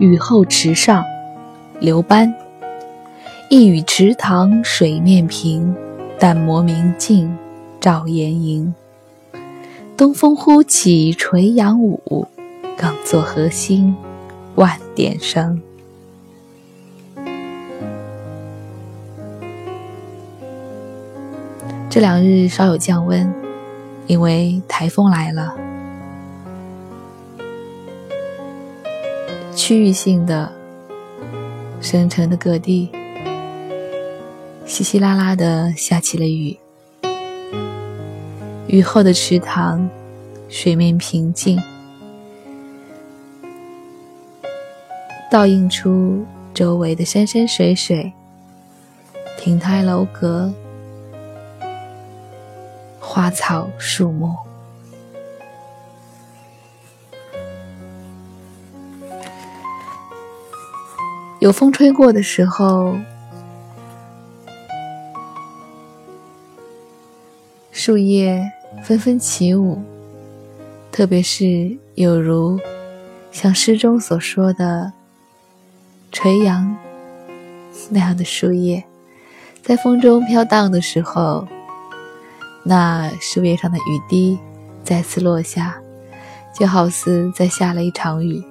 雨后池上，刘班。一语池塘水面平，淡泊明镜照岩营。东风忽起垂杨舞，更作荷心万点声。这两日稍有降温，因为台风来了。区域性的，省城的各地，稀稀拉拉的下起了雨。雨后的池塘，水面平静，倒映出周围的山山水水、亭台楼阁。花草树木，有风吹过的时候，树叶纷纷起舞，特别是有如像诗中所说的垂杨那样的树叶，在风中飘荡的时候。那树叶上的雨滴再次落下，就好似在下了一场雨。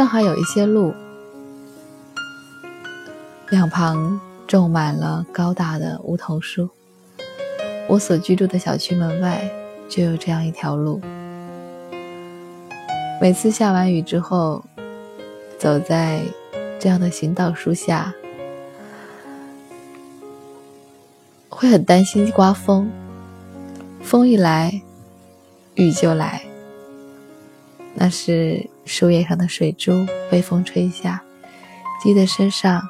上海有一些路，两旁种满了高大的梧桐树。我所居住的小区门外就有这样一条路。每次下完雨之后，走在这样的行道树下。会很担心刮风，风一来，雨就来。那是树叶上的水珠被风吹下，滴在身上，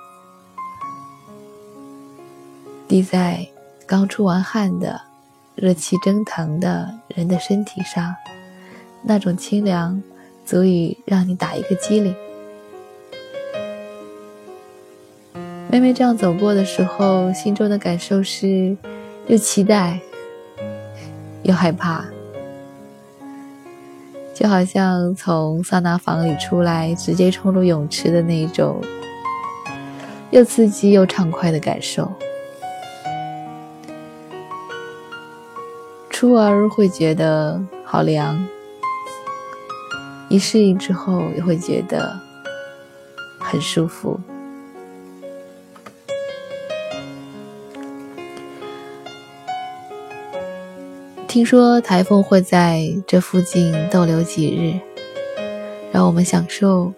滴在刚出完汗的、热气蒸腾的人的身体上，那种清凉，足以让你打一个激灵。妹妹这样走过的时候，心中的感受是又期待又害怕，就好像从桑拿房里出来直接冲入泳池的那种又刺激又畅快的感受。初儿会觉得好凉，一适应之后也会觉得很舒服。听说台风会在这附近逗留几日，让我们享受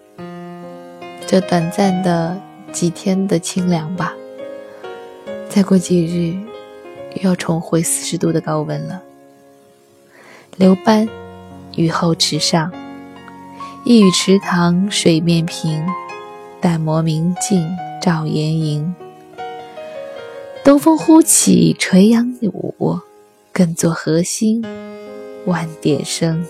这短暂的几天的清凉吧。再过几日，又要重回四十度的高温了。刘班，雨后池上，一语池塘水面平，淡泊明镜照岩营。东风忽起垂杨舞。更作核心，万点声。